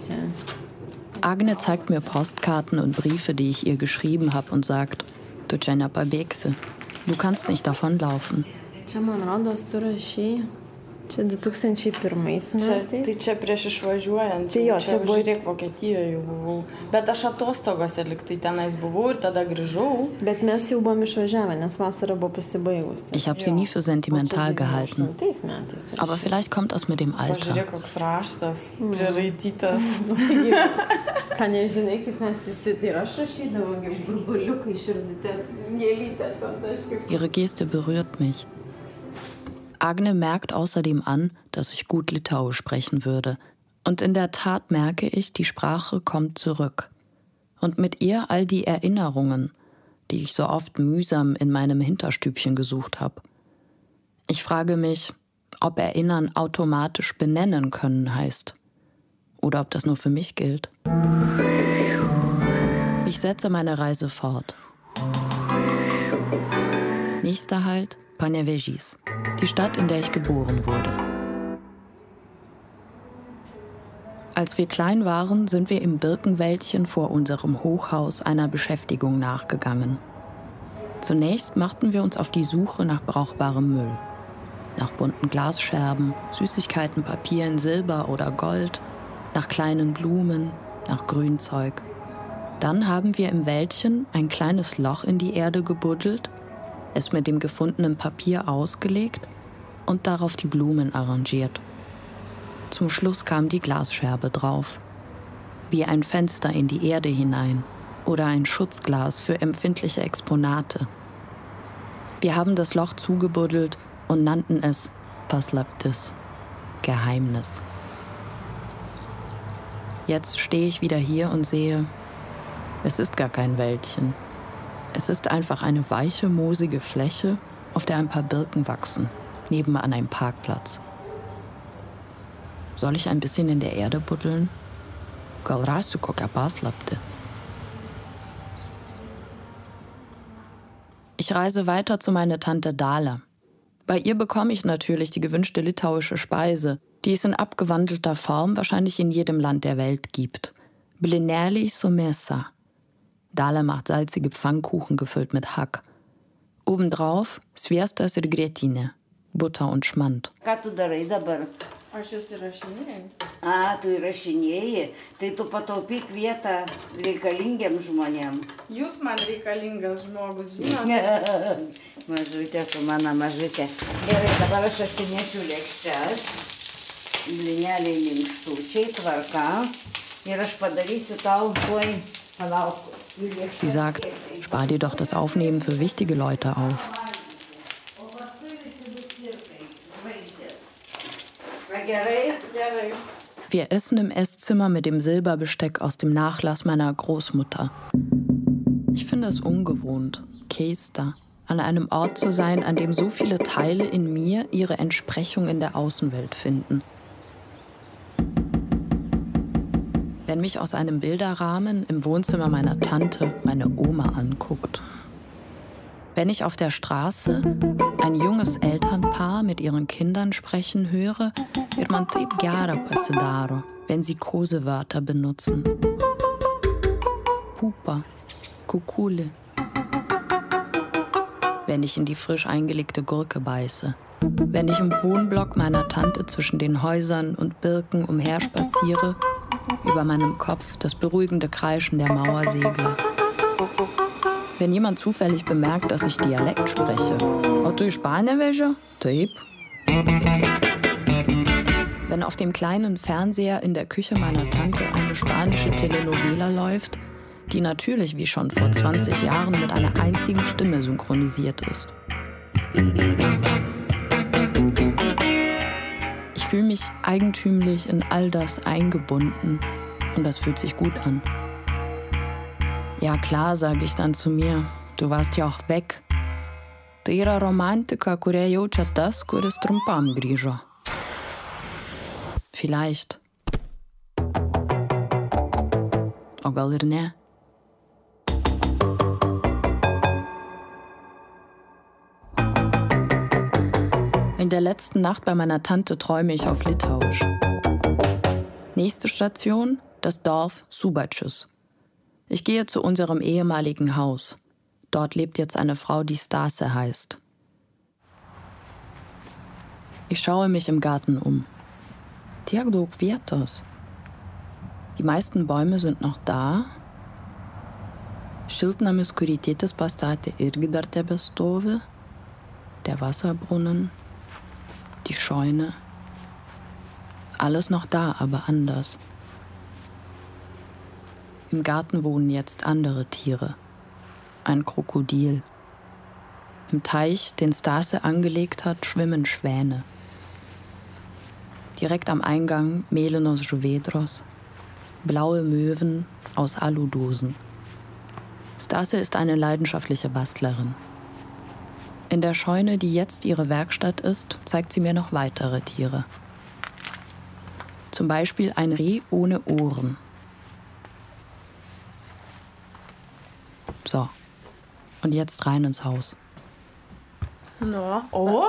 Ne. Agne zeigt mir Postkarten und Briefe, die ich ihr geschrieben habe und sagt, du kannst nicht davonlaufen. Čia man rodos, tu rašy. Čia 2001 metais. Tai čia prieš išvažiuojant. Tai jo, čia čia buvo- žiūrėk, Vokietijoje jau buvau. Bet aš atostogose liktai tenais buvau ir tada grįžau. Bet mes jau buvom išvažiavę, nes vasara buvo pasibaigusi. Ich habe sie nie für sentimental gehalten. Aber vielleicht kommt das mit dem Alter. Pažiūrėk, koks raštas, priraitytas. [LAUGHS] Ką nežinai, kaip mes visi, tai ir aš rašydavau, kaip burbuliukai, širdutės, mėlytės ant kažkaip. Ihre Geste berührt mich. Agne merkt außerdem an, dass ich gut Litauisch sprechen würde. Und in der Tat merke ich, die Sprache kommt zurück. Und mit ihr all die Erinnerungen, die ich so oft mühsam in meinem Hinterstübchen gesucht habe. Ich frage mich, ob Erinnern automatisch benennen können heißt. Oder ob das nur für mich gilt. Ich setze meine Reise fort. Nächster Halt Panevėžys, die Stadt, in der ich geboren wurde. Als wir klein waren, sind wir im Birkenwäldchen vor unserem Hochhaus einer Beschäftigung nachgegangen. Zunächst machten wir uns auf die Suche nach brauchbarem Müll. Nach bunten Glasscherben, Süßigkeiten, Papier in Silber oder Gold, nach kleinen Blumen, nach Grünzeug. Dann haben wir im Wäldchen ein kleines Loch in die Erde gebuddelt, es mit dem gefundenen Papier ausgelegt und darauf die Blumen arrangiert. Zum Schluss kam die Glasscherbe drauf, wie ein Fenster in die Erde hinein oder ein Schutzglas für empfindliche Exponate. Wir haben das Loch zugebuddelt und nannten es Paslaptis, Geheimnis. Jetzt stehe ich wieder hier und sehe, es ist gar kein Wäldchen. Es ist einfach eine weiche, moosige Fläche, auf der ein paar Birken wachsen, nebenan ein Parkplatz. Soll ich ein bisschen in der Erde buddeln? Ich reise weiter zu meiner Tante Dala. Bei ihr bekomme ich natürlich die gewünschte litauische Speise, die es in abgewandelter Form wahrscheinlich in jedem Land der Welt gibt. Blinelli su Dala macht salzige Pfannkuchen gefüllt mit Hack. Obendrauf Sviestas ir Grietinė, Butter und Schmand. Ką tu darai dabar? Aš jūs įrašinėjau. A, tu įrašinėjai, tai tu pataupyk vietą reikalingiems žmonėms. Jūs man reikalingas žmogus, žinote? [LAUGHS] mažutė, tu mano mažutė. Gerai, dabar aš atsinešiu lėkščias, blineliai minkštučiai, tvarka. Ir aš padarysiu tau tuoj, palauk. Sie sagt, spar dir doch das Aufnehmen für wichtige Leute auf. Wir essen im Esszimmer mit dem Silberbesteck aus dem Nachlass meiner Großmutter. Ich finde es ungewohnt, Kester, an einem Ort zu sein, an dem so viele Teile in mir ihre Entsprechung in der Außenwelt finden. Wenn mich aus einem Bilderrahmen im Wohnzimmer meiner Tante meine Oma anguckt. Wenn ich auf der Straße ein junges Elternpaar mit ihren Kindern sprechen höre, wird man pasidaro. wenn sie Kosewörter benutzen. Pupa, Kukule. Wenn ich in die frisch eingelegte Gurke beiße. Wenn ich im Wohnblock meiner Tante zwischen den Häusern und Birken umherspaziere, über meinem Kopf das beruhigende Kreischen der Mauersegler. Wenn jemand zufällig bemerkt, dass ich Dialekt spreche. Tu Spanien welche? Taip. Wenn auf dem kleinen Fernseher in der Küche meiner Tante eine spanische Telenovela läuft, die natürlich wie schon vor 20 Jahren mit einer einzigen Stimme synchronisiert ist. Fühle mich eigentümlich in all das eingebunden und das fühlt sich gut an. Ja klar, sage ich dann zu mir, du warst ja auch weg. Tai yra romantika, jaučia tas, kuris trumpam grįžo. Vielleicht. O gal ir ne? In der letzten Nacht bei meiner Tante träume ich auf Litauisch. Nächste Station, das Dorf Subacius. Ich gehe zu unserem ehemaligen Haus. Dort lebt jetzt eine Frau, die Stase heißt. Ich schaue mich im Garten um. Daug vietos. Die meisten Bäume sind noch da. Šiltnamis, kurį tėtis pastatė, irgi dar tebestovi. Der Wasserbrunnen, die Scheune. Alles noch da, aber anders. Im Garten wohnen jetzt andere Tiere. Ein Krokodil. Im Teich, den Stase angelegt hat, schwimmen Schwäne. Direkt am Eingang Melenos Juvedros, blaue Möwen aus Aludosen. Stase ist eine leidenschaftliche Bastlerin. In der Scheune, die jetzt ihre Werkstatt ist, zeigt sie mir noch weitere Tiere. Zum Beispiel ein Reh ohne Ohren. So, und jetzt rein ins Haus. Nu, o,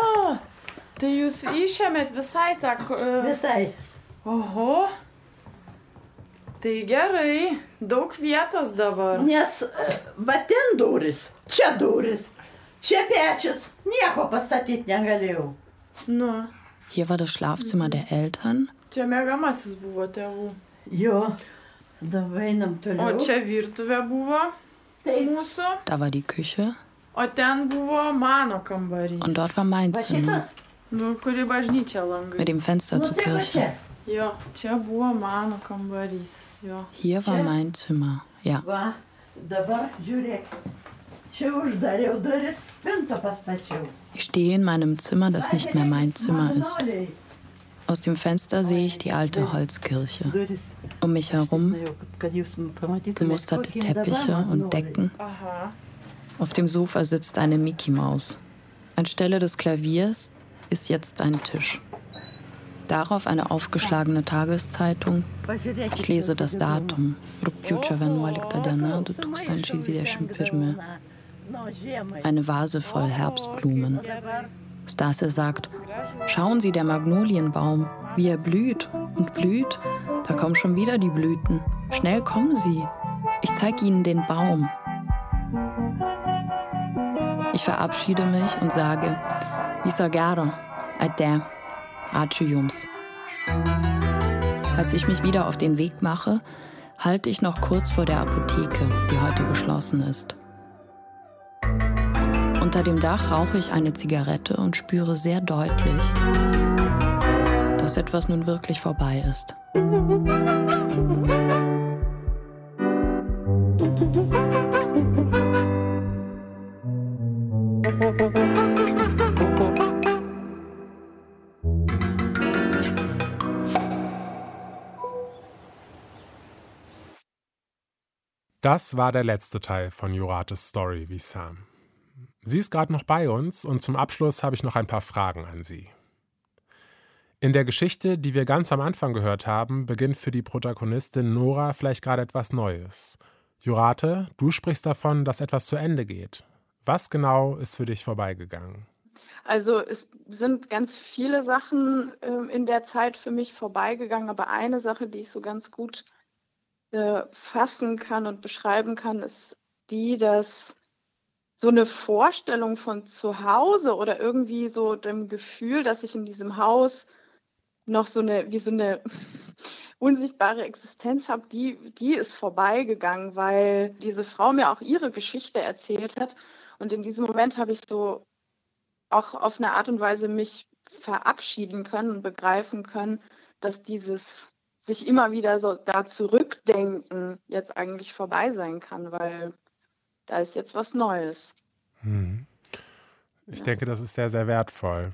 tai jūs išėmėt visai tą... Uh... Visai. Oho. Tai gerai, daug vietos dabar. Nes e, va ten duris, čia duris, čia pečius, nieko pastatyti negalėjau. Nu, Hier war das Schlafzimmer der Eltern. čia mėgamasis buvo tėvų. Jo, dabar einam O čia virtuvė buvo mūsų, Da war die Küche o ten buvo mano kambarys. und dort war mein Zimmer Nu, kuri bažnyčia langai. mit dem Fenster zur Kirche. Jo, čia buvo mano kambarys. Jo. Hier war mein Zimmer. Ja, Va, dabar žiūrėk. Ich stehe in meinem Zimmer, das nicht mehr mein Zimmer ist. Aus dem Fenster sehe ich die alte Holzkirche. Um mich herum gemusterte Teppiche und. Decken. Auf dem Sofa sitzt eine Mickey Maus. Anstelle des Klaviers ist jetzt ein Tisch. Darauf eine aufgeschlagene Tageszeitung. Ich lese das Datum. Rugpjūčio 11 diena 2021. Eine Vase voll Herbstblumen. Stase sagt, schauen Sie, der Magnolienbaum, wie er blüht und blüht. Da kommen schon wieder die Blüten. Schnell kommen Sie. Ich zeige Ihnen den Baum. Ich verabschiede mich und sage, Viso gero, ate, ačiū jums. Als ich mich wieder auf den Weg mache, halte ich noch kurz vor der Apotheke, die heute geschlossen ist. Unter dem Dach rauche ich eine Zigarette und spüre sehr deutlich, dass etwas nun wirklich vorbei ist. Das war der letzte Teil von Jurates Story wie Sam. Sie ist gerade noch bei uns und zum Abschluss habe ich noch ein paar Fragen an Sie. In der Geschichte, die wir ganz am Anfang gehört haben, beginnt für die Protagonistin Nora vielleicht gerade etwas Neues. Jurate, du sprichst davon, dass etwas zu Ende geht. Was genau ist für dich vorbeigegangen? Also es sind ganz viele Sachen äh, in der Zeit für mich vorbeigegangen, aber eine Sache, die ich so ganz gut äh, fassen kann und beschreiben kann, ist die, dass so eine Vorstellung von zu Hause oder irgendwie so dem Gefühl, dass ich in diesem Haus noch so eine, wie so eine [LAUGHS] unsichtbare Existenz habe, die, die ist vorbeigegangen, weil diese Frau mir auch ihre Geschichte erzählt hat. Und in diesem Moment habe ich so auch auf eine Art und Weise mich verabschieden können und begreifen können, dass dieses sich immer wieder so da zurückdenken jetzt eigentlich vorbei sein kann, weil da ist jetzt was Neues. Hm. Ich ja. denke, das ist sehr, sehr wertvoll.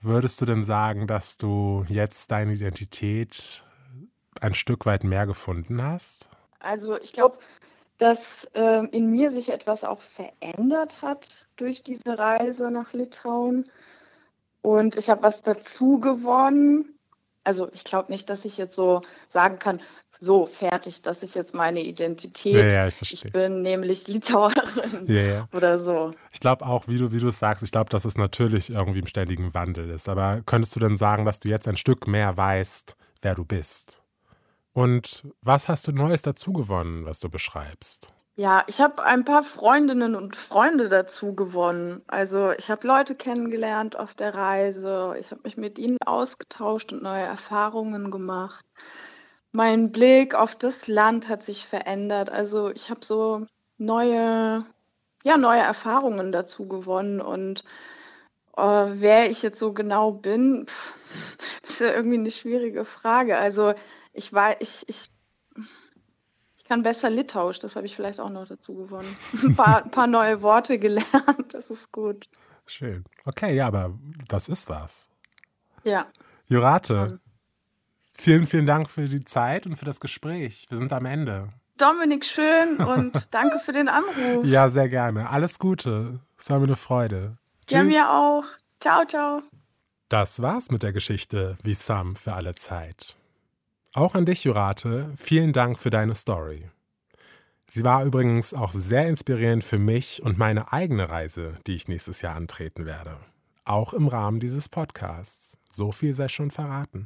Würdest du denn sagen, dass du jetzt deine Identität ein Stück weit mehr gefunden hast? Also ich glaube, dass äh, in mir sich etwas auch verändert hat durch diese Reise nach Litauen. Und ich habe was dazu gewonnen. Also ich glaube nicht, dass ich jetzt so sagen kann, so fertig, das ist jetzt meine Identität. Ja, ja, ich, ich, bin nämlich Litauerin ja, oder so. Ich glaube auch, wie du, wie du es sagst, ich glaube, dass es natürlich irgendwie im ständigen Wandel ist. Aber könntest du denn sagen, dass du jetzt ein Stück mehr weißt, wer du bist? Und was hast du Neues dazu gewonnen, was du beschreibst? Ja, ich habe ein paar Freundinnen und Freunde dazu gewonnen. Also ich habe Leute kennengelernt auf der Reise. Ich habe mich mit ihnen ausgetauscht und neue Erfahrungen gemacht. Mein Blick auf das Land hat sich verändert. Also ich habe so neue, ja, neue Erfahrungen dazu gewonnen. Und äh, wer ich jetzt so genau bin, pff, [LAUGHS] ist ja irgendwie eine schwierige Frage. Also ich war, ich, ich kann besser Litauisch, das habe ich vielleicht auch noch dazu gewonnen. [LAUGHS] Ein paar, paar neue Worte gelernt, das ist gut. Schön. Okay, ja, aber das ist was. Ja. Jurate, vielen, vielen Dank für die Zeit und für das Gespräch. Wir sind am Ende. Dominik, schön [LAUGHS] und danke für den Anruf. Ja, sehr gerne. Alles Gute. Es war mir eine Freude. Tschüss. Ja, mir auch. Ciao, ciao. Das war's mit der Geschichte wie Sam für alle Zeit. Auch an dich, Jurate, vielen Dank für deine Story. Sie war übrigens auch sehr inspirierend für mich und meine eigene Reise, die ich nächstes Jahr antreten werde. Auch im Rahmen dieses Podcasts. So viel sei schon verraten.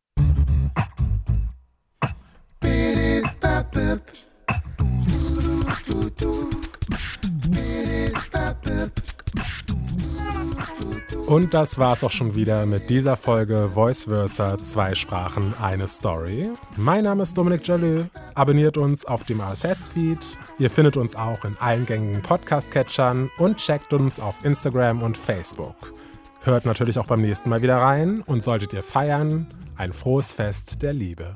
Und das war's auch schon wieder mit dieser Folge Voice Versa, zwei Sprachen, eine Story. Mein Name ist Dominik Jalö. Abonniert uns auf dem RSS-Feed. Ihr findet uns auch in allen gängigen Podcast-Catchern und checkt uns auf Instagram und Facebook. Hört natürlich auch beim nächsten Mal wieder rein und solltet ihr feiern, ein frohes Fest der Liebe.